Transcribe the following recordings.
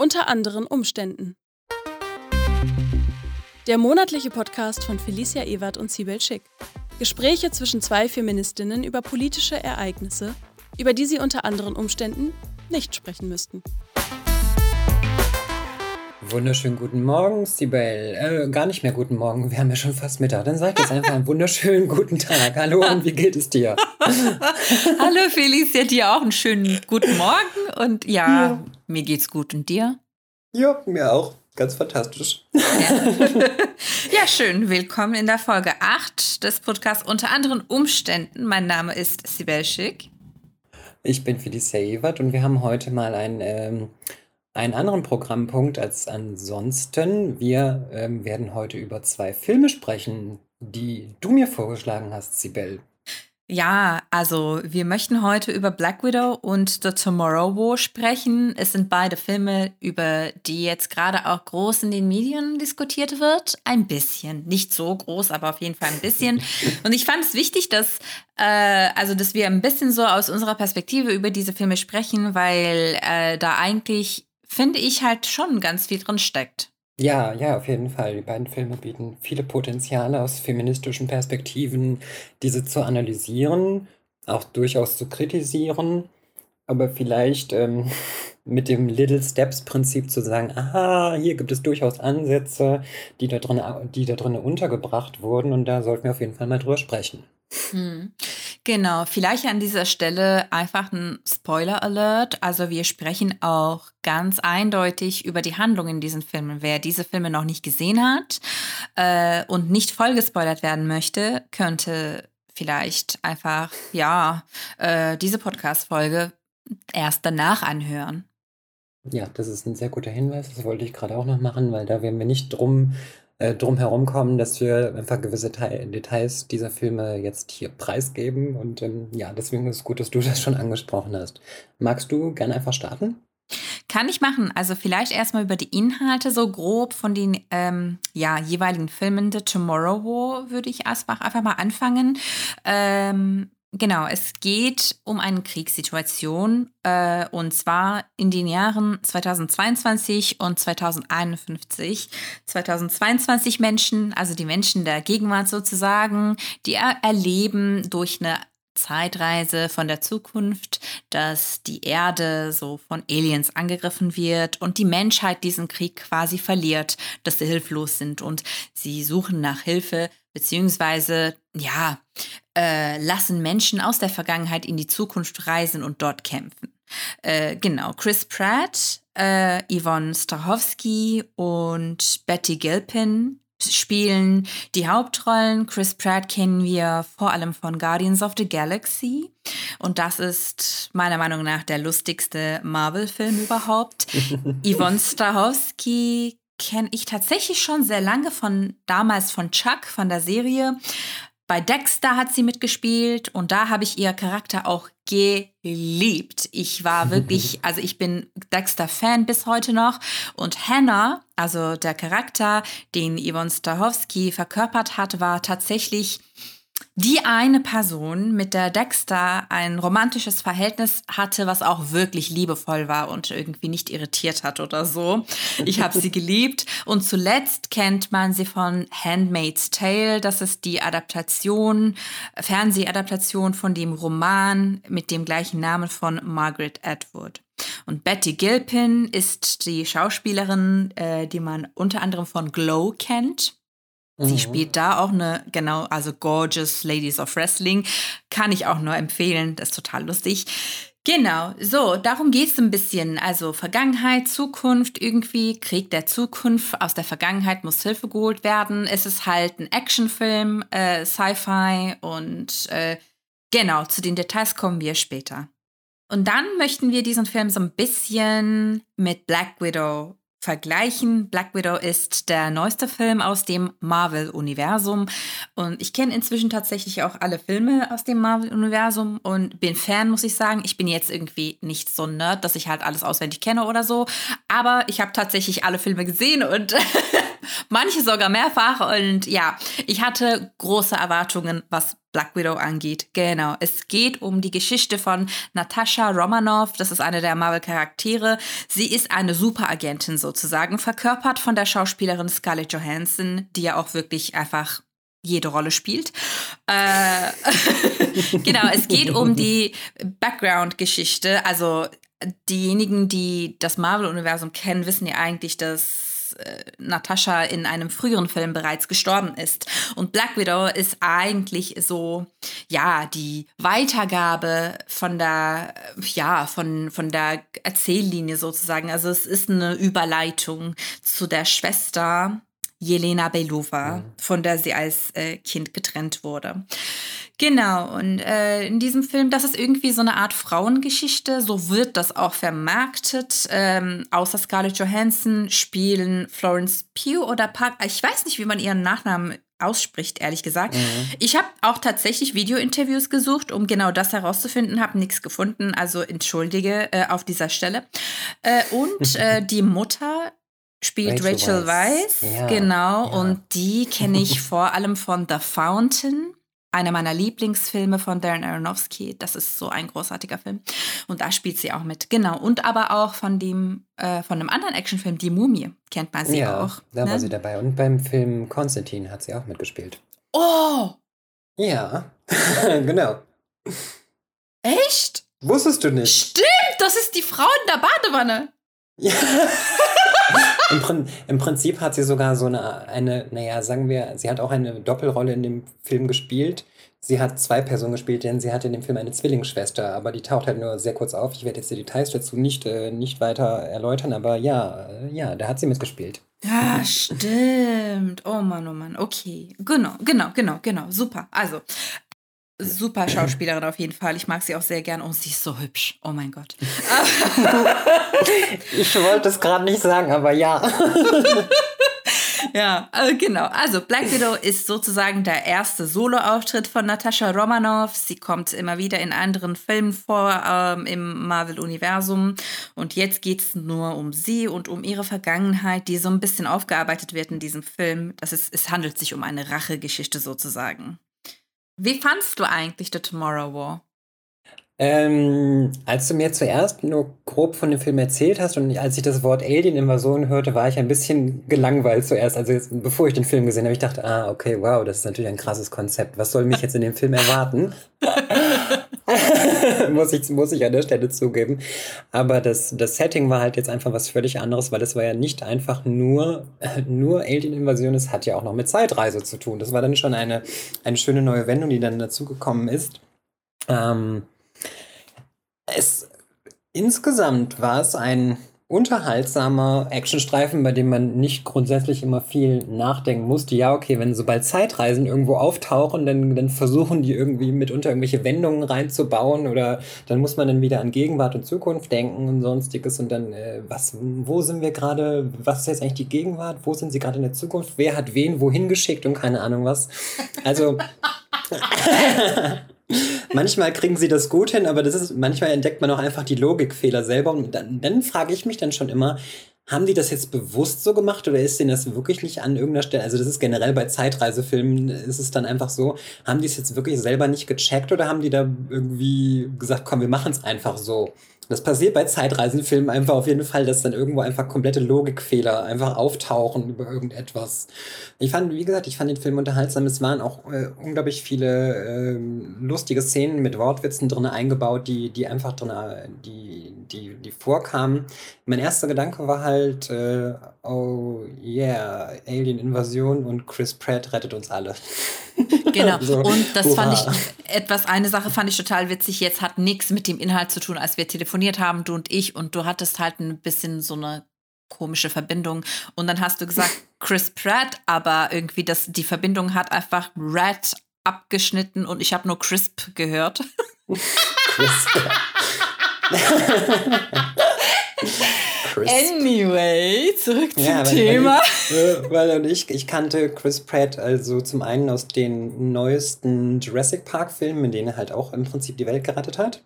Unter anderen Umständen. Der monatliche Podcast von Felicia Ewert und Sibel Schick. Gespräche zwischen zwei Feministinnen über politische Ereignisse, über die sie unter anderen Umständen nicht sprechen müssten. Wunderschönen guten Morgen, Sibel. Äh, gar nicht mehr guten Morgen, wir haben ja schon fast Mittag. Dann sag jetzt einfach einen wunderschönen guten Tag. Hallo und wie geht es dir? Hallo Felicia, dir auch einen schönen guten Morgen. Und ja, ja, mir geht's gut. Und dir? Ja, mir auch. Ganz fantastisch. Ja. ja, schön. Willkommen in der Folge 8 des Podcasts Unter anderen Umständen. Mein Name ist Sibel Schick. Ich bin Felicia Ewert und wir haben heute mal ein ähm, einen anderen Programmpunkt als ansonsten. Wir ähm, werden heute über zwei Filme sprechen, die du mir vorgeschlagen hast, Sibel. Ja, also wir möchten heute über Black Widow und The Tomorrow War sprechen. Es sind beide Filme, über die jetzt gerade auch groß in den Medien diskutiert wird. Ein bisschen, nicht so groß, aber auf jeden Fall ein bisschen. Und ich fand es wichtig, dass äh, also dass wir ein bisschen so aus unserer Perspektive über diese Filme sprechen, weil äh, da eigentlich finde ich halt schon ganz viel drin steckt. Ja, ja, auf jeden Fall. Die beiden Filme bieten viele Potenziale aus feministischen Perspektiven, diese zu analysieren, auch durchaus zu kritisieren, aber vielleicht ähm, mit dem Little Steps Prinzip zu sagen, aha, hier gibt es durchaus Ansätze, die da drin, die da drin untergebracht wurden und da sollten wir auf jeden Fall mal drüber sprechen. Hm. Genau, vielleicht an dieser Stelle einfach ein Spoiler-Alert. Also wir sprechen auch ganz eindeutig über die Handlung in diesen Filmen. Wer diese Filme noch nicht gesehen hat äh, und nicht voll gespoilert werden möchte, könnte vielleicht einfach, ja, äh, diese Podcast-Folge erst danach anhören. Ja, das ist ein sehr guter Hinweis. Das wollte ich gerade auch noch machen, weil da werden wir nicht drum äh, drum herum kommen, dass wir einfach gewisse Te Details dieser Filme jetzt hier preisgeben. Und ähm, ja, deswegen ist es gut, dass du das schon angesprochen hast. Magst du gerne einfach starten? Kann ich machen. Also vielleicht erstmal über die Inhalte so grob von den ähm, ja, jeweiligen Filmen. The Tomorrow War würde ich einfach, einfach mal anfangen. Ähm, Genau, es geht um eine Kriegssituation äh, und zwar in den Jahren 2022 und 2051. 2022 Menschen, also die Menschen der Gegenwart sozusagen, die er erleben durch eine Zeitreise von der Zukunft, dass die Erde so von Aliens angegriffen wird und die Menschheit diesen Krieg quasi verliert, dass sie hilflos sind und sie suchen nach Hilfe beziehungsweise ja, äh, lassen Menschen aus der Vergangenheit in die Zukunft reisen und dort kämpfen. Äh, genau, Chris Pratt, äh, Yvonne Strahovski und Betty Gilpin spielen die Hauptrollen. Chris Pratt kennen wir vor allem von Guardians of the Galaxy. Und das ist meiner Meinung nach der lustigste Marvel-Film überhaupt. Yvonne Strahovski kenne ich tatsächlich schon sehr lange von damals von Chuck, von der Serie. Bei Dexter hat sie mitgespielt und da habe ich ihr Charakter auch geliebt. Ich war wirklich, also ich bin Dexter-Fan bis heute noch. Und Hannah, also der Charakter, den Yvonne Stachowski verkörpert hat, war tatsächlich die eine Person, mit der Dexter ein romantisches Verhältnis hatte, was auch wirklich liebevoll war und irgendwie nicht irritiert hat oder so. Ich habe sie geliebt. Und zuletzt kennt man sie von Handmaid's Tale. Das ist die Adaptation, Fernsehadaptation von dem Roman mit dem gleichen Namen von Margaret Atwood. Und Betty Gilpin ist die Schauspielerin, äh, die man unter anderem von Glow kennt. Sie mhm. spielt da auch eine, genau, also Gorgeous Ladies of Wrestling. Kann ich auch nur empfehlen. Das ist total lustig. Genau, so, darum geht es ein bisschen. Also Vergangenheit, Zukunft, irgendwie Krieg der Zukunft. Aus der Vergangenheit muss Hilfe geholt werden. Es ist halt ein Actionfilm, äh, Sci-Fi und äh, genau, zu den Details kommen wir später. Und dann möchten wir diesen Film so ein bisschen mit Black Widow vergleichen. Black Widow ist der neueste Film aus dem Marvel-Universum. Und ich kenne inzwischen tatsächlich auch alle Filme aus dem Marvel-Universum und bin Fan, muss ich sagen. Ich bin jetzt irgendwie nicht so nerd, dass ich halt alles auswendig kenne oder so. Aber ich habe tatsächlich alle Filme gesehen und Manche sogar mehrfach. Und ja, ich hatte große Erwartungen, was Black Widow angeht. Genau. Es geht um die Geschichte von Natascha Romanoff. Das ist eine der Marvel-Charaktere. Sie ist eine Superagentin sozusagen, verkörpert von der Schauspielerin Scarlett Johansson, die ja auch wirklich einfach jede Rolle spielt. Äh, genau, es geht um die Background-Geschichte. Also diejenigen, die das Marvel-Universum kennen, wissen ja eigentlich, dass äh, Natascha in einem früheren Film bereits gestorben ist. Und Black Widow ist eigentlich so, ja, die Weitergabe von der, ja, von, von der Erzähllinie sozusagen. Also es ist eine Überleitung zu der Schwester Jelena Belova, mhm. von der sie als äh, Kind getrennt wurde. Genau, und äh, in diesem Film, das ist irgendwie so eine Art Frauengeschichte, so wird das auch vermarktet. Ähm, außer Scarlett Johansson spielen Florence Pugh oder Park, ich weiß nicht, wie man ihren Nachnamen ausspricht, ehrlich gesagt. Mhm. Ich habe auch tatsächlich Videointerviews gesucht, um genau das herauszufinden, habe nichts gefunden, also entschuldige äh, auf dieser Stelle. Äh, und äh, die Mutter spielt Rachel, Rachel Weisz, ja, genau, ja. und die kenne ich vor allem von The Fountain einer meiner Lieblingsfilme von Darren Aronofsky. Das ist so ein großartiger Film. Und da spielt sie auch mit. Genau. Und aber auch von dem, äh, von einem anderen Actionfilm, Die Mumie, kennt man sie ja, auch. Da ne? war sie dabei. Und beim Film Konstantin hat sie auch mitgespielt. Oh! Ja, genau. Echt? Wusstest du nicht? Stimmt, das ist die Frau in der Badewanne. Ja. Im, Im, Prinzip hat sie sogar so eine, eine, naja, sagen wir, sie hat auch eine Doppelrolle in dem Film gespielt. Sie hat zwei Personen gespielt, denn sie hatte in dem Film eine Zwillingsschwester, aber die taucht halt nur sehr kurz auf. Ich werde jetzt die Details dazu nicht, äh, nicht weiter erläutern, aber ja, äh, ja, da hat sie mitgespielt. Ja, stimmt. Oh Mann, oh Mann. Okay. Genau, genau, genau, genau. Super. Also, super Schauspielerin auf jeden Fall. Ich mag sie auch sehr gern. Oh, sie ist so hübsch. Oh mein Gott. ich wollte es gerade nicht sagen, aber ja. ja, äh, genau. Also Black Widow ist sozusagen der erste Solo-Auftritt von Natascha Romanoff. Sie kommt immer wieder in anderen Filmen vor ähm, im Marvel-Universum. Und jetzt geht es nur um sie und um ihre Vergangenheit, die so ein bisschen aufgearbeitet wird in diesem Film. Das ist, es handelt sich um eine Rachegeschichte sozusagen. Wie fandst du eigentlich The Tomorrow War? Ähm, als du mir zuerst nur grob von dem Film erzählt hast und als ich das Wort Alien-Invasion hörte, war ich ein bisschen gelangweilt zuerst. Also jetzt, bevor ich den Film gesehen habe, ich dachte, ah, okay, wow, das ist natürlich ein krasses Konzept. Was soll mich jetzt in dem Film erwarten? muss, ich, muss ich an der Stelle zugeben. Aber das, das Setting war halt jetzt einfach was völlig anderes, weil es war ja nicht einfach nur, nur Alien-Invasion, es hat ja auch noch mit Zeitreise zu tun. Das war dann schon eine, eine schöne neue Wendung, die dann dazugekommen ist. Ähm, es, insgesamt war es ein unterhaltsamer Actionstreifen, bei dem man nicht grundsätzlich immer viel nachdenken musste. Ja, okay, wenn sobald Zeitreisen irgendwo auftauchen, dann, dann versuchen die irgendwie mitunter irgendwelche Wendungen reinzubauen oder dann muss man dann wieder an Gegenwart und Zukunft denken und sonstiges und dann, äh, was, wo sind wir gerade, was ist jetzt eigentlich die Gegenwart, wo sind sie gerade in der Zukunft, wer hat wen wohin geschickt und keine Ahnung was. Also manchmal kriegen sie das gut hin, aber das ist, manchmal entdeckt man auch einfach die Logikfehler selber. Und dann, dann frage ich mich dann schon immer, haben die das jetzt bewusst so gemacht oder ist denen das wirklich nicht an irgendeiner Stelle? Also, das ist generell bei Zeitreisefilmen, ist es dann einfach so, haben die es jetzt wirklich selber nicht gecheckt oder haben die da irgendwie gesagt, komm, wir machen es einfach so? Das passiert bei Zeitreisenfilmen einfach auf jeden Fall, dass dann irgendwo einfach komplette Logikfehler einfach auftauchen über irgendetwas. Ich fand, wie gesagt, ich fand den Film unterhaltsam. Es waren auch äh, unglaublich viele äh, lustige Szenen mit Wortwitzen drin eingebaut, die, die einfach drin, die, die, die vorkamen. Mein erster Gedanke war halt, äh, oh yeah, Alien-Invasion und Chris Pratt rettet uns alle. Genau. so, und das hurra. fand ich etwas, eine Sache fand ich total witzig. Jetzt hat nichts mit dem Inhalt zu tun, als wir telefoniert haben, du und ich. Und du hattest halt ein bisschen so eine komische Verbindung. Und dann hast du gesagt, Chris Pratt, aber irgendwie das, die Verbindung hat einfach Rat abgeschnitten und ich habe nur Crisp gehört. Crisp. Anyway, zurück zum ja, Thema. Weil, ich, weil ich, ich kannte Chris Pratt also zum einen aus den neuesten Jurassic Park Filmen, in denen er halt auch im Prinzip die Welt gerettet hat.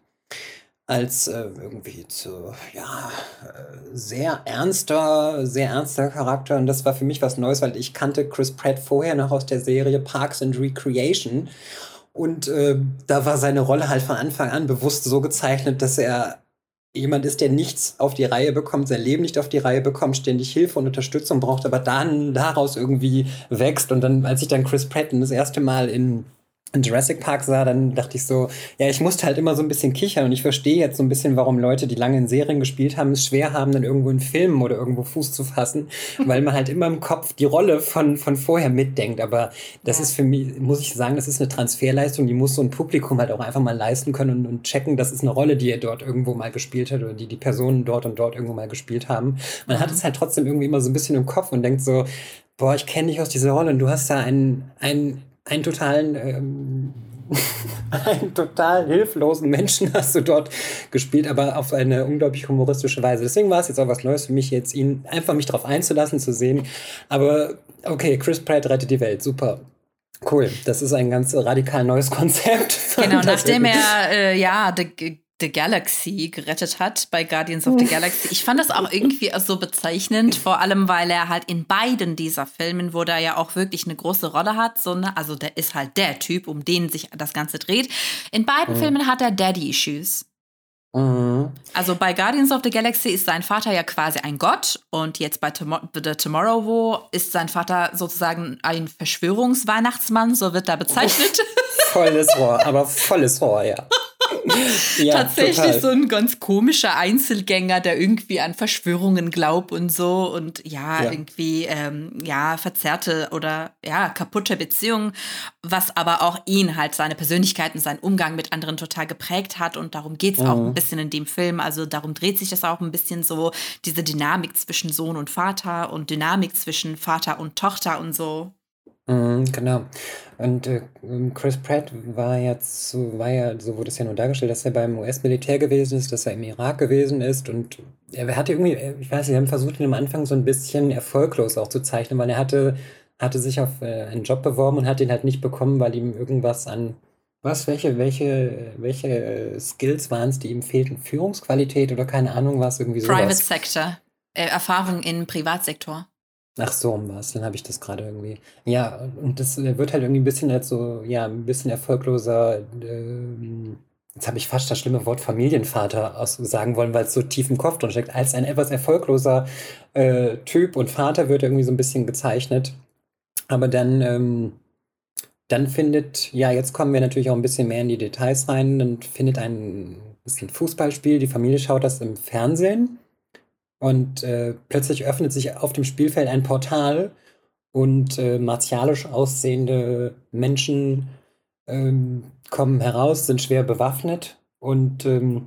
Als äh, irgendwie zu, ja, äh, sehr ernster, sehr ernster Charakter. Und das war für mich was Neues, weil ich kannte Chris Pratt vorher noch aus der Serie Parks and Recreation. Und äh, da war seine Rolle halt von Anfang an bewusst so gezeichnet, dass er jemand ist, der nichts auf die Reihe bekommt, sein Leben nicht auf die Reihe bekommt, ständig Hilfe und Unterstützung braucht, aber dann daraus irgendwie wächst. Und dann, als ich dann Chris Pratt das erste Mal in in Jurassic Park sah, dann dachte ich so, ja, ich musste halt immer so ein bisschen kichern und ich verstehe jetzt so ein bisschen, warum Leute, die lange in Serien gespielt haben, es schwer haben, dann irgendwo in Filmen oder irgendwo Fuß zu fassen, weil man halt immer im Kopf die Rolle von, von vorher mitdenkt. Aber das ja. ist für mich, muss ich sagen, das ist eine Transferleistung, die muss so ein Publikum halt auch einfach mal leisten können und, und checken, das ist eine Rolle, die er dort irgendwo mal gespielt hat oder die die Personen dort und dort irgendwo mal gespielt haben. Man mhm. hat es halt trotzdem irgendwie immer so ein bisschen im Kopf und denkt so, boah, ich kenne dich aus dieser Rolle und du hast da einen, einen einen totalen, ähm, einen total hilflosen Menschen hast du dort gespielt, aber auf eine unglaublich humoristische Weise. Deswegen war es jetzt auch was Neues für mich, jetzt ihn einfach mich darauf einzulassen, zu sehen. Aber okay, Chris Pratt rettet die Welt, super. Cool, das ist ein ganz radikal neues Konzept. Genau, nachdem er äh, ja The, the Galaxy gerettet hat bei Guardians of the Galaxy. Ich fand das auch irgendwie so bezeichnend, vor allem weil er halt in beiden dieser Filmen, wo er ja auch wirklich eine große Rolle hat, so ne, also der ist halt der Typ, um den sich das Ganze dreht. In beiden mhm. Filmen hat er Daddy-Issues. Mhm. Also bei Guardians of the Galaxy ist sein Vater ja quasi ein Gott und jetzt bei Tom The Tomorrow War ist sein Vater sozusagen ein Verschwörungsweihnachtsmann, so wird er bezeichnet. volles Rohr, aber volles Rohr, ja. ja, tatsächlich total. so ein ganz komischer Einzelgänger, der irgendwie an Verschwörungen glaubt und so und ja, ja. irgendwie ähm, ja verzerrte oder ja kaputte Beziehungen, was aber auch ihn halt seine Persönlichkeit und seinen Umgang mit anderen total geprägt hat und darum geht es mhm. auch ein bisschen in dem Film. Also darum dreht sich das auch ein bisschen so diese Dynamik zwischen Sohn und Vater und Dynamik zwischen Vater und Tochter und so. Mhm, genau. Und äh, Chris Pratt war jetzt so, war ja, so wurde es ja nur dargestellt, dass er beim US-Militär gewesen ist, dass er im Irak gewesen ist und er hatte irgendwie, äh, ich weiß nicht, wir haben versucht, ihn am Anfang so ein bisschen erfolglos auch zu zeichnen, weil er hatte, hatte sich auf äh, einen Job beworben und hat ihn halt nicht bekommen, weil ihm irgendwas an, was, welche, welche, welche äh, Skills waren es, die ihm fehlten? Führungsqualität oder keine Ahnung was, irgendwie sowas. Private Sector, äh, Erfahrung im Privatsektor. Ach so, um was, dann habe ich das gerade irgendwie. Ja, und das wird halt irgendwie ein bisschen als so, ja, ein bisschen erfolgloser, ähm, jetzt habe ich fast das schlimme Wort Familienvater aus sagen wollen, weil es so tief im Kopf drin steckt. Als ein etwas erfolgloser äh, Typ und Vater wird irgendwie so ein bisschen gezeichnet. Aber dann, ähm, dann findet, ja, jetzt kommen wir natürlich auch ein bisschen mehr in die Details rein. Dann findet ein, ein Fußballspiel, die Familie schaut das im Fernsehen. Und äh, plötzlich öffnet sich auf dem Spielfeld ein Portal und äh, martialisch aussehende Menschen ähm, kommen heraus, sind schwer bewaffnet und ähm,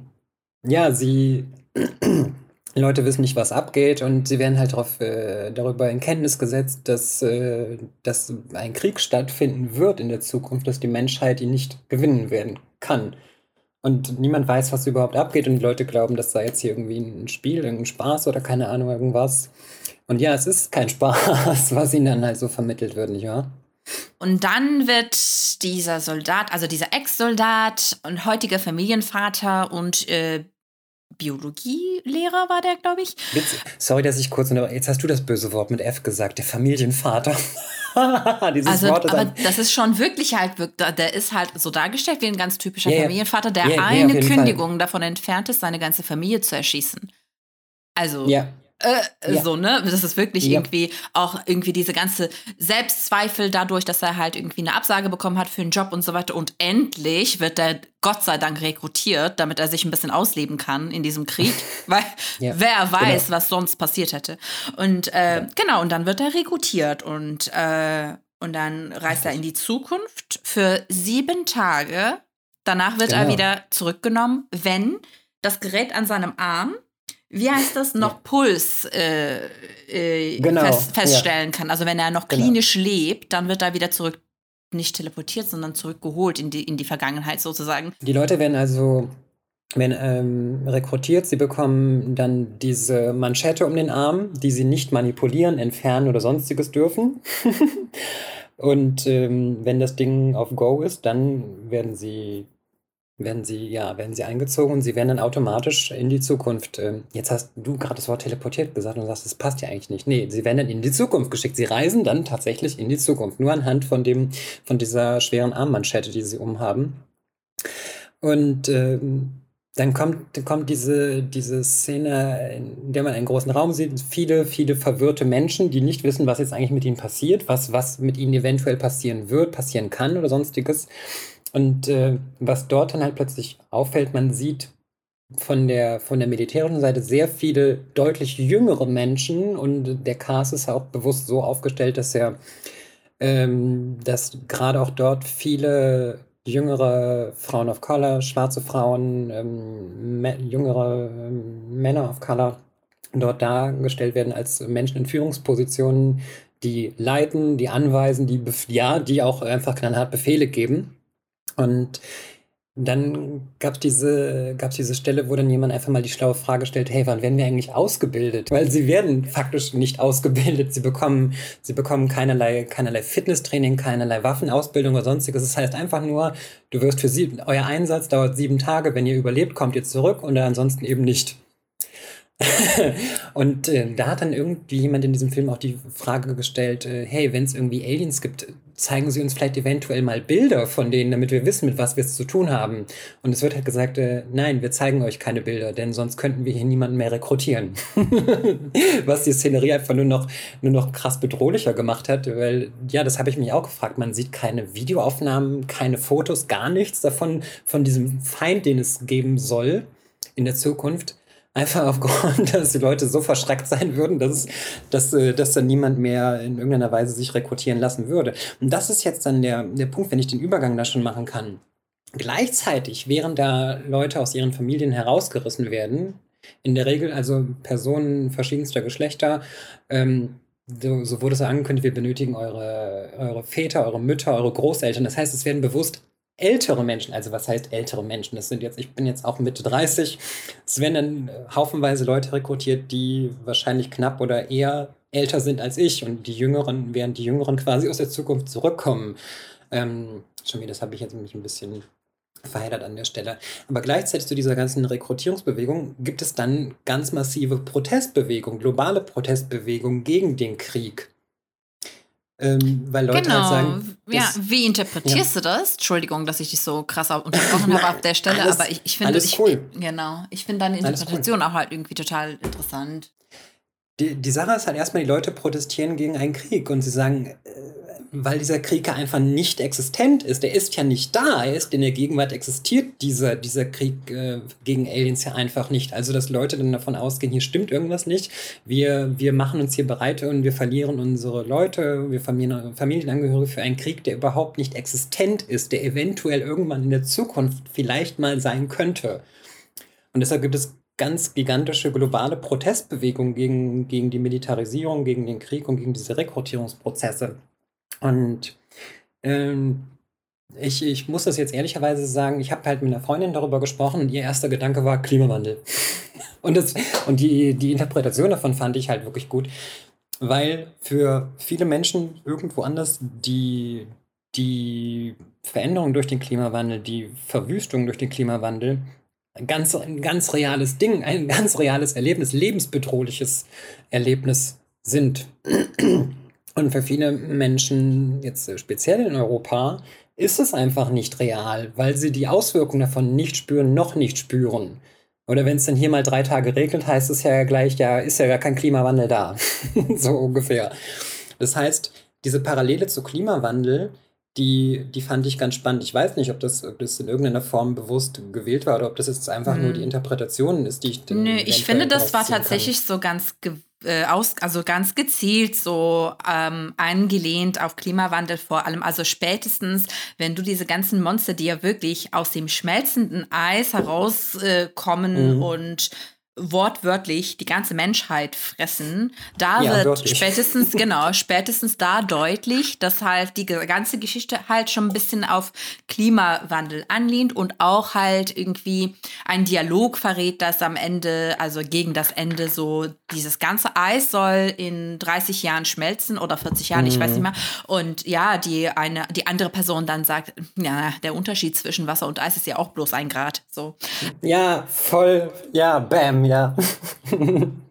ja, sie Leute wissen nicht, was abgeht und sie werden halt darauf, äh, darüber in Kenntnis gesetzt, dass, äh, dass ein Krieg stattfinden wird in der Zukunft, dass die Menschheit ihn nicht gewinnen werden kann. Und niemand weiß, was überhaupt abgeht. Und die Leute glauben, das sei jetzt hier irgendwie ein Spiel, irgendein Spaß oder keine Ahnung, irgendwas. Und ja, es ist kein Spaß, was ihnen dann halt so vermittelt wird, nicht wahr? Und dann wird dieser Soldat, also dieser Ex-Soldat und heutiger Familienvater und äh, Biologielehrer war der, glaube ich. Sorry, dass ich kurz, jetzt hast du das böse Wort mit F gesagt, der Familienvater. Dieses also, Wort ist aber das ist schon wirklich halt, der ist halt so dargestellt wie ein ganz typischer yeah, Familienvater, der yeah, eine yeah, Kündigung Fall. davon entfernt ist, seine ganze Familie zu erschießen. Also, ja äh, ja. so, ne? Das ist wirklich ja. irgendwie auch irgendwie diese ganze Selbstzweifel dadurch, dass er halt irgendwie eine Absage bekommen hat für einen Job und so weiter. Und endlich wird er Gott sei Dank rekrutiert, damit er sich ein bisschen ausleben kann in diesem Krieg, weil ja. wer weiß, genau. was sonst passiert hätte. Und äh, genau, und dann wird er rekrutiert und, äh, und dann reist er in die Zukunft für sieben Tage. Danach wird genau. er wieder zurückgenommen, wenn das Gerät an seinem Arm wie heißt das, noch Puls äh, äh, genau, fest, feststellen ja. kann. Also wenn er noch genau. klinisch genau. lebt, dann wird er wieder zurück, nicht teleportiert, sondern zurückgeholt in die, in die Vergangenheit sozusagen. Die Leute werden also werden, ähm, rekrutiert, sie bekommen dann diese Manschette um den Arm, die sie nicht manipulieren, entfernen oder sonstiges dürfen. Und ähm, wenn das Ding auf Go ist, dann werden sie werden sie, ja, werden sie eingezogen und sie werden dann automatisch in die Zukunft. Ähm, jetzt hast du gerade das Wort teleportiert gesagt und sagst, das passt ja eigentlich nicht. Nee, sie werden dann in die Zukunft geschickt. Sie reisen dann tatsächlich in die Zukunft, nur anhand von dem, von dieser schweren Armmanschette, die sie umhaben. Und ähm, dann kommt, kommt diese, diese Szene, in der man einen großen Raum sieht, viele, viele verwirrte Menschen, die nicht wissen, was jetzt eigentlich mit ihnen passiert, was, was mit ihnen eventuell passieren wird, passieren kann oder sonstiges. Und äh, was dort dann halt plötzlich auffällt, man sieht von der, von der militärischen Seite sehr viele deutlich jüngere Menschen und der Cast ist auch bewusst so aufgestellt, dass er, ähm, dass gerade auch dort viele jüngere Frauen of Color, schwarze Frauen, ähm, jüngere ähm, Männer of Color dort dargestellt werden als Menschen in Führungspositionen, die leiten, die anweisen, die, ja, die auch einfach knallhart Befehle geben. Und dann gab es diese, gab's diese Stelle, wo dann jemand einfach mal die schlaue Frage stellt, hey, wann werden wir eigentlich ausgebildet? Weil sie werden faktisch nicht ausgebildet. Sie bekommen, sie bekommen keinerlei, keinerlei Fitnesstraining, keinerlei Waffenausbildung oder sonstiges. Das heißt einfach nur, du wirst für sie, euer Einsatz dauert sieben Tage. Wenn ihr überlebt, kommt ihr zurück und ansonsten eben nicht. und äh, da hat dann irgendwie jemand in diesem Film auch die Frage gestellt, äh, hey, wenn es irgendwie Aliens gibt, zeigen Sie uns vielleicht eventuell mal Bilder von denen, damit wir wissen, mit was wir es zu tun haben. Und es wird halt gesagt, äh, nein, wir zeigen euch keine Bilder, denn sonst könnten wir hier niemanden mehr rekrutieren. was die Szenerie einfach nur noch, nur noch krass bedrohlicher gemacht hat, weil, ja, das habe ich mich auch gefragt. Man sieht keine Videoaufnahmen, keine Fotos, gar nichts davon, von diesem Feind, den es geben soll in der Zukunft. Einfach aufgrund, dass die Leute so verschreckt sein würden, dass, dass, äh, dass dann niemand mehr in irgendeiner Weise sich rekrutieren lassen würde. Und das ist jetzt dann der, der Punkt, wenn ich den Übergang da schon machen kann. Gleichzeitig, während da Leute aus ihren Familien herausgerissen werden, in der Regel also Personen verschiedenster Geschlechter, ähm, so, so, wurde es angekündigt, wir benötigen eure, eure Väter, eure Mütter, eure Großeltern. Das heißt, es werden bewusst ältere Menschen, also was heißt ältere Menschen? Das sind jetzt, ich bin jetzt auch Mitte 30. Es werden dann äh, haufenweise Leute rekrutiert, die wahrscheinlich knapp oder eher älter sind als ich und die Jüngeren, während die Jüngeren quasi aus der Zukunft zurückkommen. Ähm, schon wieder, das habe ich jetzt mich ein bisschen verheddert an der Stelle. Aber gleichzeitig zu dieser ganzen Rekrutierungsbewegung gibt es dann ganz massive Protestbewegungen, globale Protestbewegungen gegen den Krieg. Ähm, weil Leute halt genau. halt sagen. Ja, wie interpretierst ja. du das? Entschuldigung, dass ich dich so krass unterbrochen habe auf der Stelle, alles, aber ich, ich finde, ich, cool. genau, ich finde deine Interpretation cool. auch halt irgendwie total interessant. Die, die Sache ist halt erstmal, die Leute protestieren gegen einen Krieg und sie sagen, äh, weil dieser Krieg einfach nicht existent ist. Der ist ja nicht da. Er ist in der Gegenwart existiert dieser, dieser Krieg äh, gegen Aliens ja einfach nicht. Also, dass Leute dann davon ausgehen, hier stimmt irgendwas nicht. Wir, wir machen uns hier bereit und wir verlieren unsere Leute, wir verlieren Familienangehörige für einen Krieg, der überhaupt nicht existent ist, der eventuell irgendwann in der Zukunft vielleicht mal sein könnte. Und deshalb gibt es ganz gigantische globale Protestbewegungen gegen, gegen die Militarisierung, gegen den Krieg und gegen diese Rekrutierungsprozesse. Und ähm, ich, ich muss das jetzt ehrlicherweise sagen, ich habe halt mit einer Freundin darüber gesprochen und ihr erster Gedanke war Klimawandel. und das, und die, die Interpretation davon fand ich halt wirklich gut, weil für viele Menschen irgendwo anders die, die Veränderung durch den Klimawandel, die Verwüstung durch den Klimawandel ganz, ein ganz reales Ding, ein ganz reales Erlebnis, lebensbedrohliches Erlebnis sind. Und für viele Menschen, jetzt speziell in Europa, ist es einfach nicht real, weil sie die Auswirkungen davon nicht spüren, noch nicht spüren. Oder wenn es dann hier mal drei Tage regnet, heißt es ja gleich, ja, ist ja gar kein Klimawandel da. so ungefähr. Das heißt, diese Parallele zu Klimawandel, die, die fand ich ganz spannend. Ich weiß nicht, ob das, ob das in irgendeiner Form bewusst gewählt war oder ob das jetzt einfach hm. nur die Interpretation ist, die ich. Nö, ich finde, das war tatsächlich kann. so ganz äh, aus, also ganz gezielt so ähm, angelehnt auf Klimawandel vor allem. Also spätestens, wenn du diese ganzen Monster, die ja wirklich aus dem schmelzenden Eis herauskommen äh, mhm. und wortwörtlich die ganze Menschheit fressen, da Ja, wird wirklich. spätestens, genau, spätestens da deutlich, dass halt die ganze Geschichte halt schon ein bisschen auf Klimawandel anlehnt und auch halt irgendwie ein Dialog verrät, dass am Ende, also gegen das Ende so, dieses ganze Eis soll in 30 Jahren schmelzen oder 40 Jahren, ich weiß nicht mehr. Und ja, die eine, die andere Person dann sagt, ja, der Unterschied zwischen Wasser und Eis ist ja auch bloß ein Grad. So. Ja, voll. Ja, bam, ja.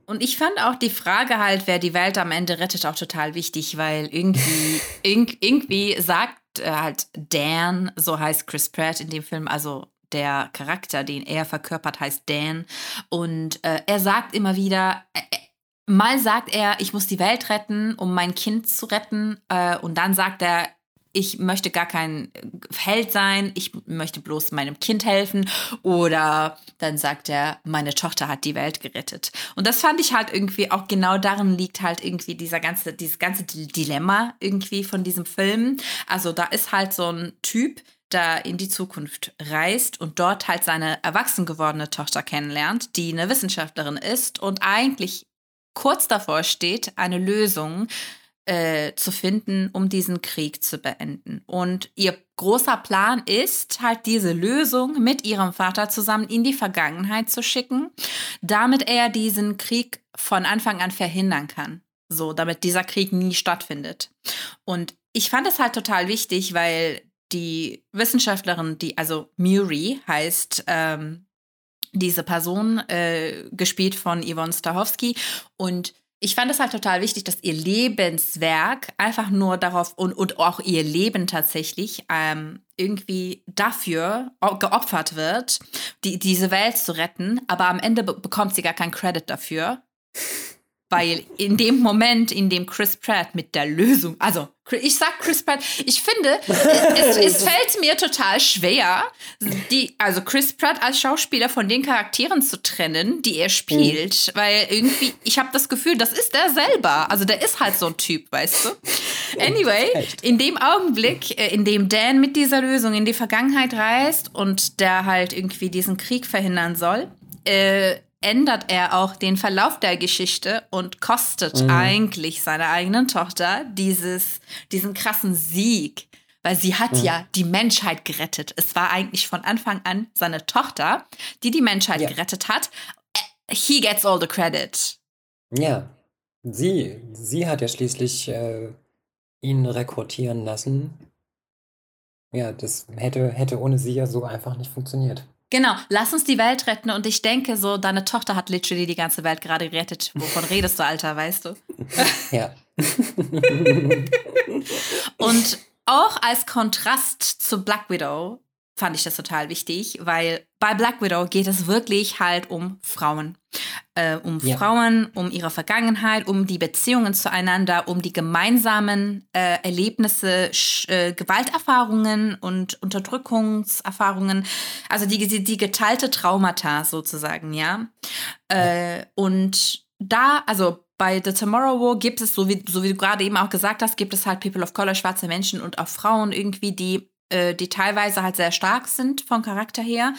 Und ich fand auch die Frage halt, wer die Welt am Ende rettet, auch total wichtig, weil irgendwie, irg irgendwie sagt äh, halt Dan, so heißt Chris Pratt in dem Film, also der Charakter, den er verkörpert, heißt Dan. Und äh, er sagt immer wieder, äh, äh, mal sagt er, ich muss die Welt retten, um mein Kind zu retten. Äh, und dann sagt er, ich möchte gar kein Held sein, ich möchte bloß meinem Kind helfen. Oder dann sagt er, meine Tochter hat die Welt gerettet. Und das fand ich halt irgendwie auch genau darin liegt halt irgendwie dieser ganze, dieses ganze Dilemma irgendwie von diesem Film. Also da ist halt so ein Typ, der in die Zukunft reist und dort halt seine erwachsen gewordene Tochter kennenlernt, die eine Wissenschaftlerin ist und eigentlich kurz davor steht, eine Lösung äh, zu finden, um diesen Krieg zu beenden. Und ihr großer Plan ist, halt diese Lösung mit ihrem Vater zusammen in die Vergangenheit zu schicken, damit er diesen Krieg von Anfang an verhindern kann. So, damit dieser Krieg nie stattfindet. Und ich fand es halt total wichtig, weil die Wissenschaftlerin, die, also Muri heißt, ähm, diese Person, äh, gespielt von Yvonne Stachowski. Und ich fand es halt total wichtig, dass ihr Lebenswerk einfach nur darauf und, und auch ihr Leben tatsächlich ähm, irgendwie dafür geopfert wird, die, diese Welt zu retten, aber am Ende be bekommt sie gar keinen Credit dafür. Weil in dem Moment, in dem Chris Pratt mit der Lösung, also ich sag Chris Pratt, ich finde, es, es fällt mir total schwer, die, also Chris Pratt als Schauspieler von den Charakteren zu trennen, die er spielt, mhm. weil irgendwie, ich habe das Gefühl, das ist er selber. Also der ist halt so ein Typ, weißt du? Anyway, in dem Augenblick, äh, in dem Dan mit dieser Lösung in die Vergangenheit reist und der halt irgendwie diesen Krieg verhindern soll, äh, ändert er auch den Verlauf der Geschichte und kostet mhm. eigentlich seiner eigenen Tochter dieses, diesen krassen Sieg. Weil sie hat mhm. ja die Menschheit gerettet. Es war eigentlich von Anfang an seine Tochter, die die Menschheit ja. gerettet hat. He gets all the credit. Ja, sie, sie hat ja schließlich äh, ihn rekrutieren lassen. Ja, das hätte, hätte ohne sie ja so einfach nicht funktioniert. Genau, lass uns die Welt retten. Und ich denke so, deine Tochter hat literally die ganze Welt gerade gerettet. Wovon redest du, Alter, weißt du? Ja. und auch als Kontrast zu Black Widow fand ich das total wichtig, weil bei Black Widow geht es wirklich halt um Frauen. Äh, um ja. Frauen, um ihre Vergangenheit, um die Beziehungen zueinander, um die gemeinsamen äh, Erlebnisse, äh, Gewalterfahrungen und Unterdrückungserfahrungen, also die, die, die geteilte Traumata sozusagen, ja. ja. Äh, und da, also bei The Tomorrow War gibt es, so wie, so wie du gerade eben auch gesagt hast, gibt es halt People of Color, schwarze Menschen und auch Frauen irgendwie, die äh, die teilweise halt sehr stark sind vom Charakter her.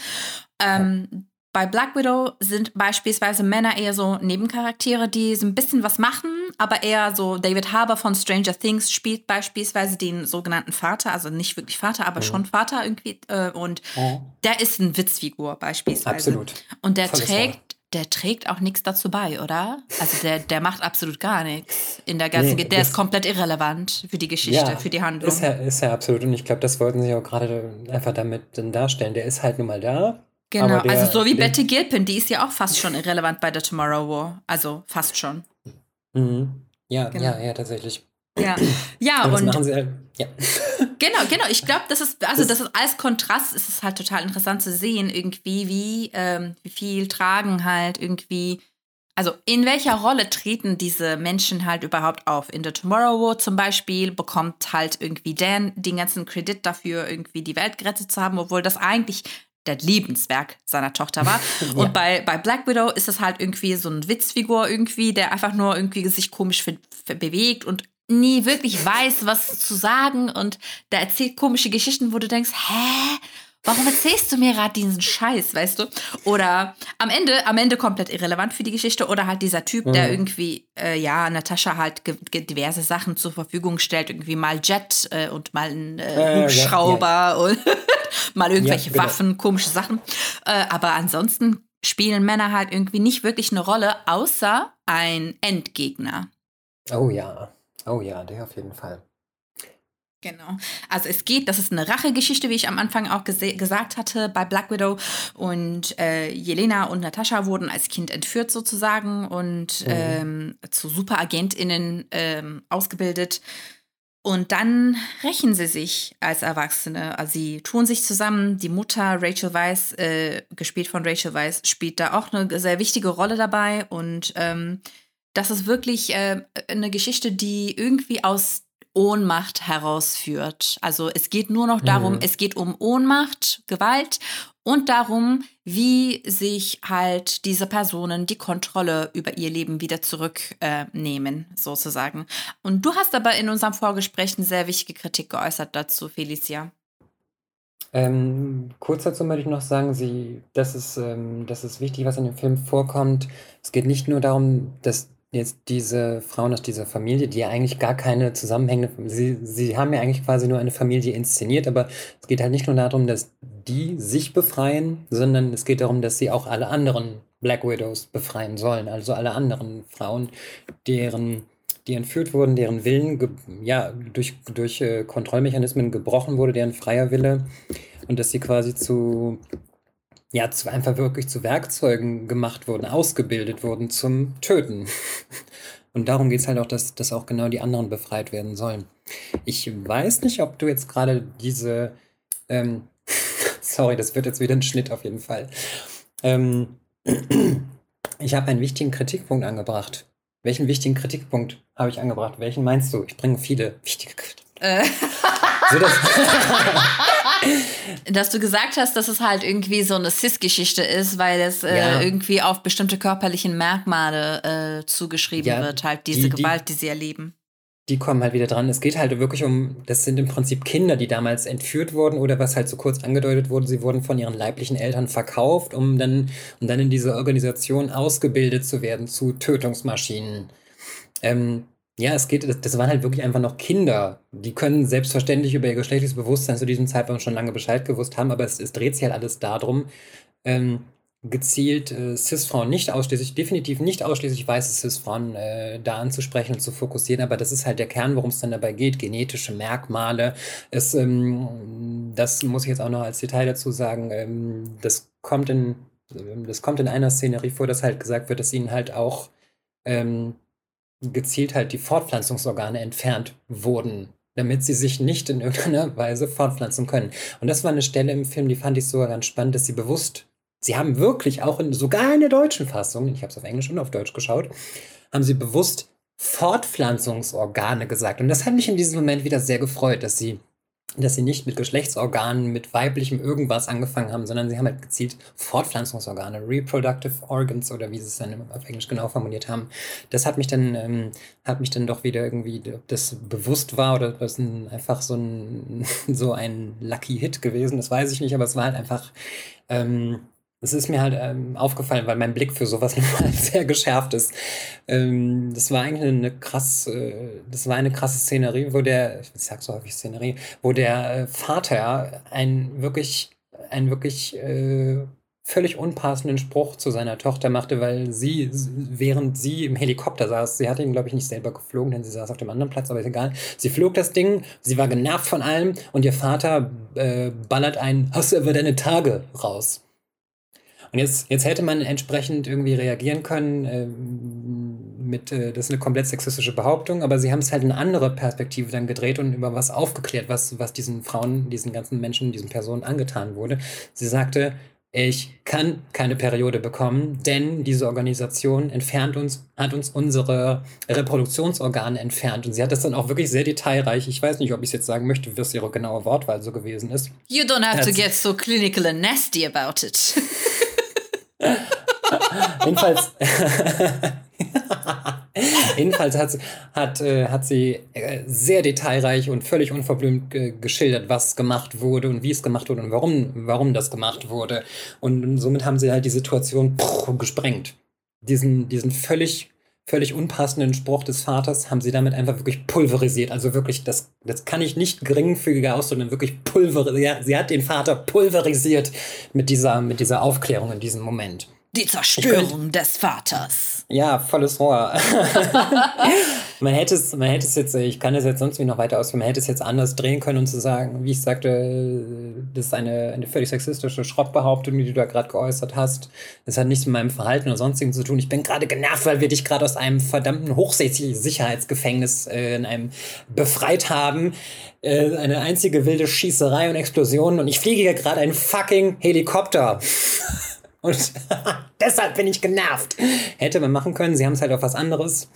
Ähm, ja. Bei Black Widow sind beispielsweise Männer eher so Nebencharaktere, die so ein bisschen was machen, aber eher so David Harbour von Stranger Things spielt beispielsweise den sogenannten Vater, also nicht wirklich Vater, aber mhm. schon Vater irgendwie. Äh, und mhm. der ist eine Witzfigur beispielsweise. Absolut. Und der Volles trägt der trägt auch nichts dazu bei, oder? Also der, der macht absolut gar nichts in der ganzen, nee, der ist komplett irrelevant für die Geschichte, ja, für die Handlung. Ist ja, ist ja absolut und ich glaube, das wollten sie auch gerade einfach damit darstellen. Der ist halt nun mal da. Genau, der, also so wie Betty Gilpin, die ist ja auch fast schon irrelevant bei The Tomorrow War, also fast schon. Mhm. Ja, genau. ja, ja, tatsächlich. Ja, ja und machen sie halt, ja. Genau, genau. Ich glaube, das ist, also das ist als Kontrast ist es halt total interessant zu sehen, irgendwie, wie, ähm, wie viel tragen halt irgendwie, also in welcher Rolle treten diese Menschen halt überhaupt auf? In The Tomorrow War zum Beispiel bekommt halt irgendwie Dan den ganzen Kredit dafür, irgendwie die Welt gerettet zu haben, obwohl das eigentlich der Lebenswerk seiner Tochter war. ja. Und bei, bei Black Widow ist es halt irgendwie so eine Witzfigur irgendwie, der einfach nur irgendwie sich komisch bewegt und nie wirklich weiß, was zu sagen und da erzählt komische Geschichten, wo du denkst, hä? warum erzählst du mir gerade diesen Scheiß, weißt du? Oder am Ende, am Ende komplett irrelevant für die Geschichte. Oder halt dieser Typ, mhm. der irgendwie, äh, ja, Natascha halt diverse Sachen zur Verfügung stellt, irgendwie mal Jet äh, und mal ein äh, Hubschrauber ja, ja. und mal irgendwelche ja, Waffen, komische Sachen. Äh, aber ansonsten spielen Männer halt irgendwie nicht wirklich eine Rolle, außer ein Endgegner. Oh ja, oh ja, der auf jeden Fall. Genau. Also es geht, das ist eine Rachegeschichte, wie ich am Anfang auch gesagt hatte bei Black Widow. Und äh, Jelena und Natascha wurden als Kind entführt sozusagen und mhm. ähm, zu Superagentinnen ähm, ausgebildet. Und dann rächen sie sich als Erwachsene. Also sie tun sich zusammen. Die Mutter, Rachel Weisz, äh, gespielt von Rachel Weisz, spielt da auch eine sehr wichtige Rolle dabei. Und ähm, das ist wirklich äh, eine Geschichte, die irgendwie aus Ohnmacht herausführt. Also es geht nur noch darum, mhm. es geht um Ohnmacht, Gewalt und darum, wie sich halt diese Personen die Kontrolle über ihr Leben wieder zurücknehmen, äh, sozusagen. Und du hast aber in unserem Vorgespräch eine sehr wichtige Kritik geäußert dazu, Felicia. Ähm, kurz dazu möchte ich noch sagen, sie, das, ist, ähm, das ist wichtig, was in dem Film vorkommt. Es geht nicht nur darum, dass jetzt diese Frauen aus dieser Familie, die ja eigentlich gar keine zusammenhängende, sie, sie haben ja eigentlich quasi nur eine Familie inszeniert, aber es geht halt nicht nur darum, dass die sich befreien, sondern es geht darum, dass sie auch alle anderen Black Widows befreien sollen, also alle anderen Frauen, deren die entführt wurden, deren Willen ja, durch, durch äh, Kontrollmechanismen gebrochen wurde, deren freier Wille. Und dass sie quasi zu ja, zu, einfach wirklich zu Werkzeugen gemacht wurden, ausgebildet wurden zum Töten. Und darum geht es halt auch, dass, dass auch genau die anderen befreit werden sollen. Ich weiß nicht, ob du jetzt gerade diese, ähm, sorry, das wird jetzt wieder ein Schnitt auf jeden Fall. Ähm, ich habe einen wichtigen Kritikpunkt angebracht. Welchen wichtigen Kritikpunkt habe ich angebracht? Welchen meinst du? Ich bringe viele wichtige Kritikpunkte. Äh. So, dass du gesagt hast, dass es halt irgendwie so eine Cis-Geschichte ist, weil es äh, ja. irgendwie auf bestimmte körperlichen Merkmale äh, zugeschrieben ja, wird, halt diese die, Gewalt, die, die sie erleben. Die kommen halt wieder dran. Es geht halt wirklich um, das sind im Prinzip Kinder, die damals entführt wurden oder was halt so kurz angedeutet wurde, sie wurden von ihren leiblichen Eltern verkauft, um dann, um dann in diese Organisation ausgebildet zu werden zu Tötungsmaschinen. Ähm, ja, es geht, das waren halt wirklich einfach noch Kinder. Die können selbstverständlich über ihr geschlechtliches Bewusstsein zu diesem Zeitpunkt schon lange Bescheid gewusst haben, aber es, es dreht sich halt alles darum, ähm, gezielt äh, Cis-Frauen nicht ausschließlich, definitiv nicht ausschließlich weiße Cis-Frauen äh, da anzusprechen und zu fokussieren, aber das ist halt der Kern, worum es dann dabei geht, genetische Merkmale. Es, ähm, das muss ich jetzt auch noch als Detail dazu sagen, ähm, das kommt in, das kommt in einer Szenerie vor, dass halt gesagt wird, dass ihnen halt auch ähm, gezielt halt die Fortpflanzungsorgane entfernt wurden, damit sie sich nicht in irgendeiner Weise fortpflanzen können. Und das war eine Stelle im Film, die fand ich sogar ganz spannend, dass sie bewusst, sie haben wirklich auch in, sogar in der deutschen Fassung, ich habe es auf Englisch und auf Deutsch geschaut, haben sie bewusst Fortpflanzungsorgane gesagt. Und das hat mich in diesem Moment wieder sehr gefreut, dass sie dass sie nicht mit Geschlechtsorganen, mit weiblichem irgendwas angefangen haben, sondern sie haben halt gezielt Fortpflanzungsorgane, Reproductive Organs oder wie sie es dann auf Englisch genau formuliert haben. Das hat mich dann, ähm, hat mich dann doch wieder irgendwie, ob das bewusst war oder ob das ein, einfach so ein, so ein Lucky Hit gewesen, das weiß ich nicht, aber es war halt einfach, ähm, es ist mir halt ähm, aufgefallen, weil mein Blick für sowas sehr geschärft ist. Ähm, das war eigentlich eine krass, äh, das war eine krasse Szenerie, wo der, ich sag so häufig Szenerie, wo der äh, Vater einen wirklich, einen wirklich äh, völlig unpassenden Spruch zu seiner Tochter machte, weil sie, während sie im Helikopter saß, sie hatte ihn, glaube ich, nicht selber geflogen, denn sie saß auf dem anderen Platz, aber ist egal. Sie flog das Ding, sie war genervt von allem und ihr Vater äh, ballert ein, hast du über deine Tage raus. Und jetzt, jetzt hätte man entsprechend irgendwie reagieren können äh, mit, äh, das ist eine komplett sexistische Behauptung, aber sie haben es halt in eine andere Perspektive dann gedreht und über was aufgeklärt, was, was diesen Frauen, diesen ganzen Menschen, diesen Personen angetan wurde. Sie sagte, ich kann keine Periode bekommen, denn diese Organisation entfernt uns, hat uns unsere Reproduktionsorgane entfernt. Und sie hat das dann auch wirklich sehr detailreich. Ich weiß nicht, ob ich es jetzt sagen möchte, was ihre genaue Wortwahl so gewesen ist. You don't have to get so clinical and nasty about it. Jedenfalls. Jedenfalls hat, hat, äh, hat sie äh, sehr detailreich und völlig unverblümt ge geschildert, was gemacht wurde und wie es gemacht wurde und warum, warum das gemacht wurde. Und somit haben sie halt die Situation pff, gesprengt. Diesen, diesen völlig, völlig unpassenden Spruch des Vaters haben sie damit einfach wirklich pulverisiert. Also wirklich, das, das kann ich nicht geringfügiger ausdrücken, wirklich pulverisiert. Sie hat den Vater pulverisiert mit dieser, mit dieser Aufklärung in diesem Moment. Die Zerstörung des Vaters. Ja, volles Rohr. man, hätte es, man hätte es jetzt, ich kann es jetzt sonst wie noch weiter ausführen, man hätte es jetzt anders drehen können und zu sagen, wie ich sagte, das ist eine, eine völlig sexistische Schrottbehauptung, die du da gerade geäußert hast. Das hat nichts mit meinem Verhalten oder sonstigen zu tun. Ich bin gerade genervt, weil wir dich gerade aus einem verdammten Hochsicherheitsgefängnis äh, in einem befreit haben. Äh, eine einzige wilde Schießerei und Explosion und ich fliege hier gerade einen fucking Helikopter. Und deshalb bin ich genervt. Hätte man machen können. Sie haben es halt auf was anderes,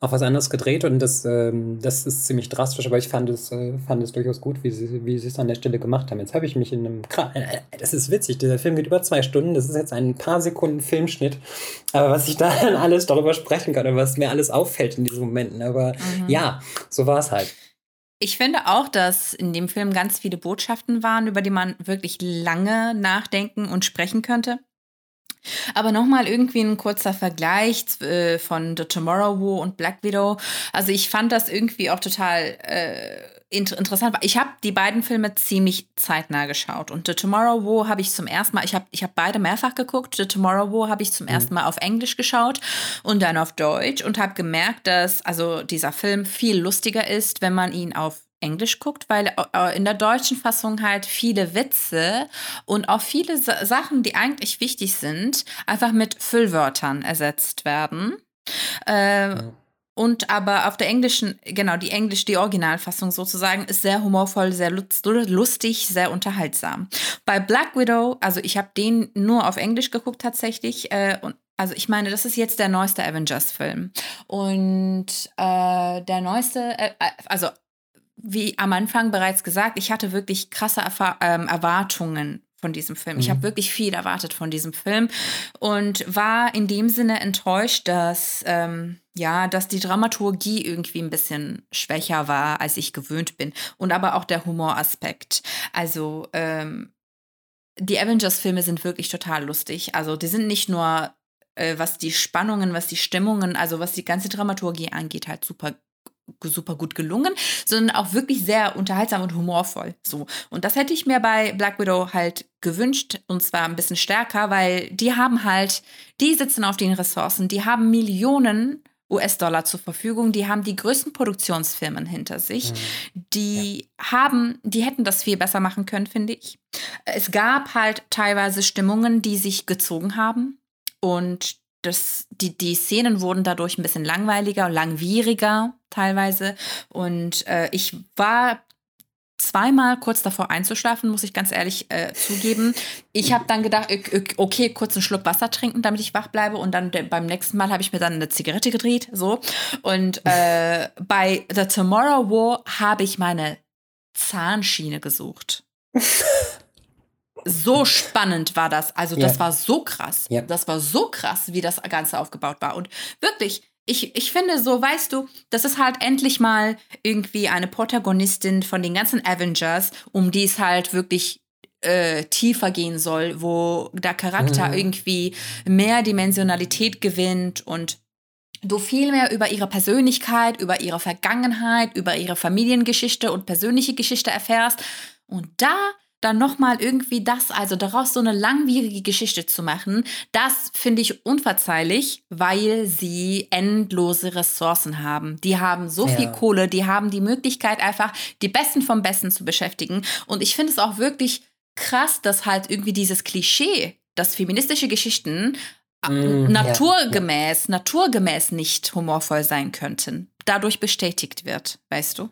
auf was anderes gedreht und das, ähm, das ist ziemlich drastisch, aber ich fand es, äh, fand es durchaus gut, wie sie, wie sie es an der Stelle gemacht haben. Jetzt habe ich mich in einem. Äh, das ist witzig, dieser Film geht über zwei Stunden. Das ist jetzt ein paar Sekunden Filmschnitt. Aber was ich da dann alles darüber sprechen kann und was mir alles auffällt in diesen Momenten. Aber mhm. ja, so war es halt. Ich finde auch, dass in dem Film ganz viele Botschaften waren, über die man wirklich lange nachdenken und sprechen könnte. Aber nochmal irgendwie ein kurzer Vergleich äh, von The Tomorrow War und Black Widow. Also ich fand das irgendwie auch total äh, inter interessant. Ich habe die beiden Filme ziemlich zeitnah geschaut. Und The Tomorrow War habe ich zum ersten Mal, ich habe ich hab beide mehrfach geguckt. The Tomorrow War habe ich zum mhm. ersten Mal auf Englisch geschaut und dann auf Deutsch und habe gemerkt, dass also dieser Film viel lustiger ist, wenn man ihn auf Englisch guckt, weil äh, in der deutschen Fassung halt viele Witze und auch viele Sa Sachen, die eigentlich wichtig sind, einfach mit Füllwörtern ersetzt werden. Äh, ja. Und aber auf der englischen, genau, die englisch, die Originalfassung sozusagen, ist sehr humorvoll, sehr lustig, sehr unterhaltsam. Bei Black Widow, also ich habe den nur auf Englisch geguckt tatsächlich. Äh, und also ich meine, das ist jetzt der neueste Avengers-Film. Und äh, der neueste, äh, also wie am Anfang bereits gesagt, ich hatte wirklich krasse Erfa ähm, Erwartungen von diesem Film. Ich habe mhm. wirklich viel erwartet von diesem Film und war in dem Sinne enttäuscht, dass ähm, ja, dass die Dramaturgie irgendwie ein bisschen schwächer war, als ich gewöhnt bin und aber auch der Humoraspekt. Also ähm, die Avengers-Filme sind wirklich total lustig. Also die sind nicht nur äh, was die Spannungen, was die Stimmungen, also was die ganze Dramaturgie angeht, halt super super gut gelungen, sondern auch wirklich sehr unterhaltsam und humorvoll. So. Und das hätte ich mir bei Black Widow halt gewünscht und zwar ein bisschen stärker, weil die haben halt, die sitzen auf den Ressourcen, die haben Millionen US-Dollar zur Verfügung, die haben die größten Produktionsfirmen hinter sich, mhm. die ja. haben, die hätten das viel besser machen können, finde ich. Es gab halt teilweise Stimmungen, die sich gezogen haben und das, die, die Szenen wurden dadurch ein bisschen langweiliger und langwieriger teilweise. Und äh, ich war zweimal kurz davor einzuschlafen, muss ich ganz ehrlich äh, zugeben. Ich habe dann gedacht, okay, kurz einen Schluck Wasser trinken, damit ich wach bleibe. Und dann beim nächsten Mal habe ich mir dann eine Zigarette gedreht, so. Und äh, bei The Tomorrow War habe ich meine Zahnschiene gesucht. so spannend war das. Also das ja. war so krass. Ja. Das war so krass, wie das Ganze aufgebaut war. Und wirklich, ich, ich finde so, weißt du, das ist halt endlich mal irgendwie eine Protagonistin von den ganzen Avengers, um die es halt wirklich äh, tiefer gehen soll, wo der Charakter mhm. irgendwie mehr Dimensionalität gewinnt und du viel mehr über ihre Persönlichkeit, über ihre Vergangenheit, über ihre Familiengeschichte und persönliche Geschichte erfährst. Und da dann nochmal irgendwie das, also daraus so eine langwierige Geschichte zu machen, das finde ich unverzeihlich, weil sie endlose Ressourcen haben. Die haben so ja. viel Kohle, die haben die Möglichkeit, einfach die Besten vom Besten zu beschäftigen. Und ich finde es auch wirklich krass, dass halt irgendwie dieses Klischee, dass feministische Geschichten mm, naturgemäß, ja. naturgemäß nicht humorvoll sein könnten, dadurch bestätigt wird, weißt du?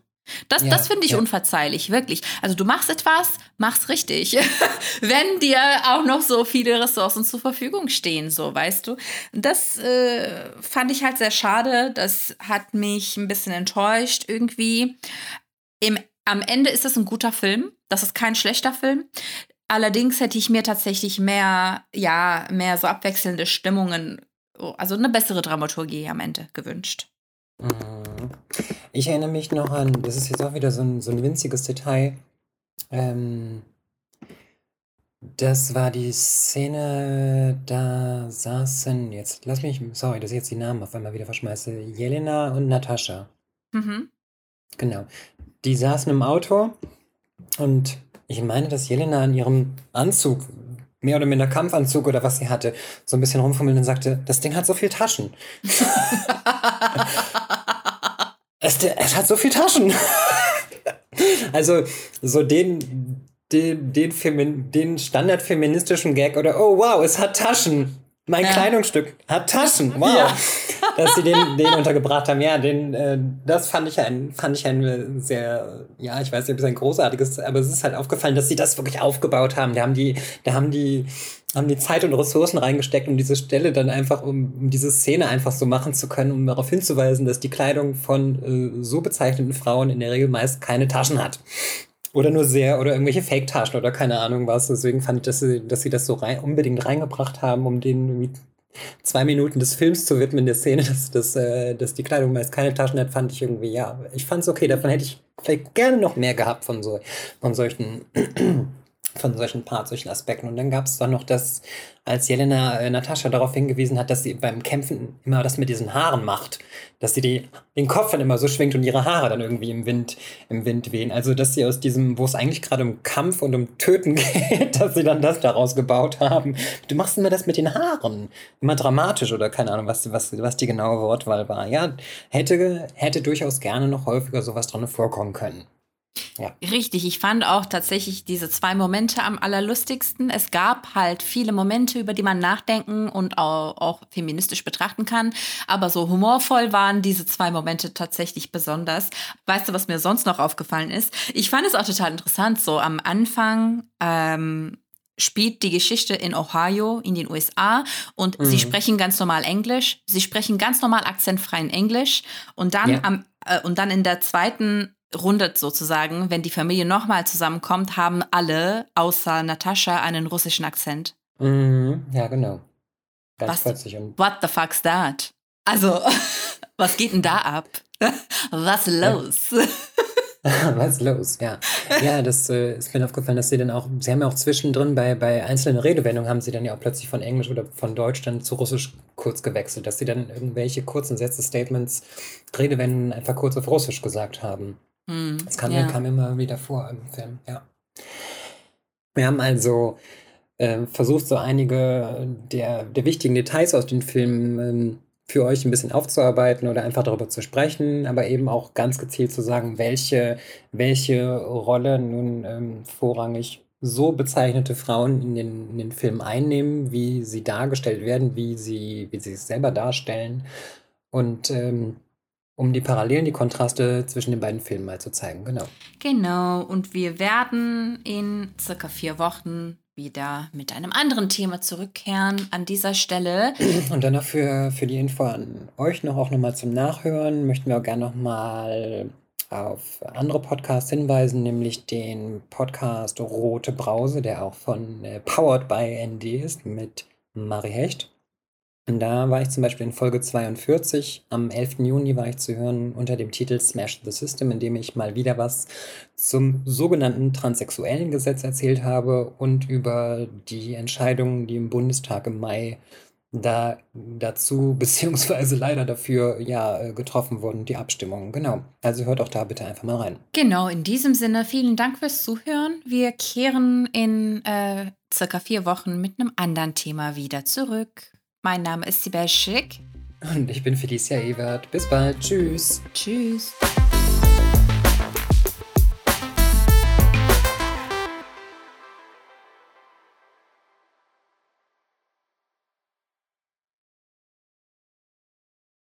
Das, ja, das finde ich ja. unverzeihlich, wirklich. Also du machst etwas, mach's richtig. Wenn dir auch noch so viele Ressourcen zur Verfügung stehen, so, weißt du. Das äh, fand ich halt sehr schade. Das hat mich ein bisschen enttäuscht irgendwie. Im, am Ende ist es ein guter Film. Das ist kein schlechter Film. Allerdings hätte ich mir tatsächlich mehr, ja, mehr so abwechselnde Stimmungen also eine bessere Dramaturgie am Ende gewünscht. Mhm. Ich erinnere mich noch an, das ist jetzt auch wieder so ein, so ein winziges Detail. Ähm, das war die Szene, da saßen, jetzt lass mich, sorry, dass ich jetzt die Namen auf einmal wieder verschmeiße, Jelena und Natascha. Mhm. Genau. Die saßen im Auto und ich meine, dass Jelena in ihrem Anzug, mehr oder minder Kampfanzug oder was sie hatte, so ein bisschen rumfummeln und sagte, das Ding hat so viel Taschen. es, es hat so viel Taschen. also so den, den, den, Femin den standardfeministischen Gag oder oh wow, es hat Taschen. Mein ja. Kleidungsstück hat Taschen. Wow. Ja. Dass sie den, den untergebracht haben. Ja, den, äh, das fand ich ein, fand ich ein sehr, ja, ich weiß nicht, ob es ein großartiges, aber es ist halt aufgefallen, dass sie das wirklich aufgebaut haben. Da haben die, da haben die, haben die Zeit und Ressourcen reingesteckt, um diese Stelle dann einfach, um, um diese Szene einfach so machen zu können, um darauf hinzuweisen, dass die Kleidung von äh, so bezeichneten Frauen in der Regel meist keine Taschen hat. Oder nur sehr, oder irgendwelche Fake-Taschen oder keine Ahnung was. Deswegen fand ich, dass sie, dass sie das so rein, unbedingt reingebracht haben, um den irgendwie zwei Minuten des Films zu widmen, der Szene, dass, dass, äh, dass die Kleidung meist keine Taschen hat, fand ich irgendwie, ja, ich fand es okay. Davon hätte ich vielleicht gerne noch mehr gehabt von, so, von solchen von solchen Parts, solchen Aspekten. Und dann gab es dann noch das, als Jelena äh, Natascha darauf hingewiesen hat, dass sie beim Kämpfen immer das mit diesen Haaren macht. Dass sie die, den Kopf dann immer so schwingt und ihre Haare dann irgendwie im Wind, im Wind wehen. Also, dass sie aus diesem, wo es eigentlich gerade um Kampf und um Töten geht, dass sie dann das daraus gebaut haben. Du machst immer das mit den Haaren. Immer dramatisch oder keine Ahnung, was, was, was die genaue Wortwahl war. Ja, hätte, hätte durchaus gerne noch häufiger sowas dran vorkommen können. Ja. Richtig, ich fand auch tatsächlich diese zwei Momente am allerlustigsten. Es gab halt viele Momente, über die man nachdenken und auch, auch, feministisch betrachten kann. Aber so humorvoll waren diese zwei Momente tatsächlich besonders. Weißt du, was mir sonst noch aufgefallen ist? Ich fand es auch total interessant. So am Anfang ähm, spielt die Geschichte in Ohio in den USA und mhm. sie sprechen ganz normal Englisch. Sie sprechen ganz normal akzentfreien Englisch. Und dann, ja. am, äh, und dann in der zweiten rundet sozusagen, wenn die Familie nochmal zusammenkommt, haben alle außer Natascha einen russischen Akzent. Mhm, ja, genau. Ganz was, plötzlich. Und what the fuck's that? Also, was geht denn da ab? was los? was los? Ja, ja das äh, ist mir aufgefallen, dass sie dann auch, sie haben ja auch zwischendrin bei, bei einzelnen Redewendungen haben sie dann ja auch plötzlich von Englisch oder von Deutsch dann zu Russisch kurz gewechselt, dass sie dann irgendwelche kurzen Sätze, Statements, Redewendungen einfach kurz auf Russisch gesagt haben. Hm, das kam, ja. kam immer wieder vor im Film, ja. Wir haben also äh, versucht, so einige der, der wichtigen Details aus den Filmen ähm, für euch ein bisschen aufzuarbeiten oder einfach darüber zu sprechen, aber eben auch ganz gezielt zu sagen, welche, welche Rolle nun ähm, vorrangig so bezeichnete Frauen in den, in den Filmen einnehmen, wie sie dargestellt werden, wie sie, wie sie sich selber darstellen. Und ähm, um die Parallelen, die Kontraste zwischen den beiden Filmen mal zu zeigen. Genau. Genau. Und wir werden in circa vier Wochen wieder mit einem anderen Thema zurückkehren an dieser Stelle. Und dann noch für, für die Info an euch noch auch nochmal zum Nachhören möchten wir auch gerne nochmal auf andere Podcasts hinweisen, nämlich den Podcast Rote Brause, der auch von äh, Powered by ND ist, mit Marie Hecht. Und da war ich zum Beispiel in Folge 42, am 11. Juni war ich zu hören unter dem Titel Smash the System, in dem ich mal wieder was zum sogenannten transsexuellen Gesetz erzählt habe und über die Entscheidungen, die im Bundestag im Mai da dazu beziehungsweise leider dafür ja getroffen wurden, die Abstimmungen. Genau. Also hört auch da bitte einfach mal rein. Genau, in diesem Sinne vielen Dank fürs Zuhören. Wir kehren in äh, circa vier Wochen mit einem anderen Thema wieder zurück. Mein Name ist Sibel Schick. Und ich bin Felicia Ewert. Bis bald. Tschüss. Tschüss.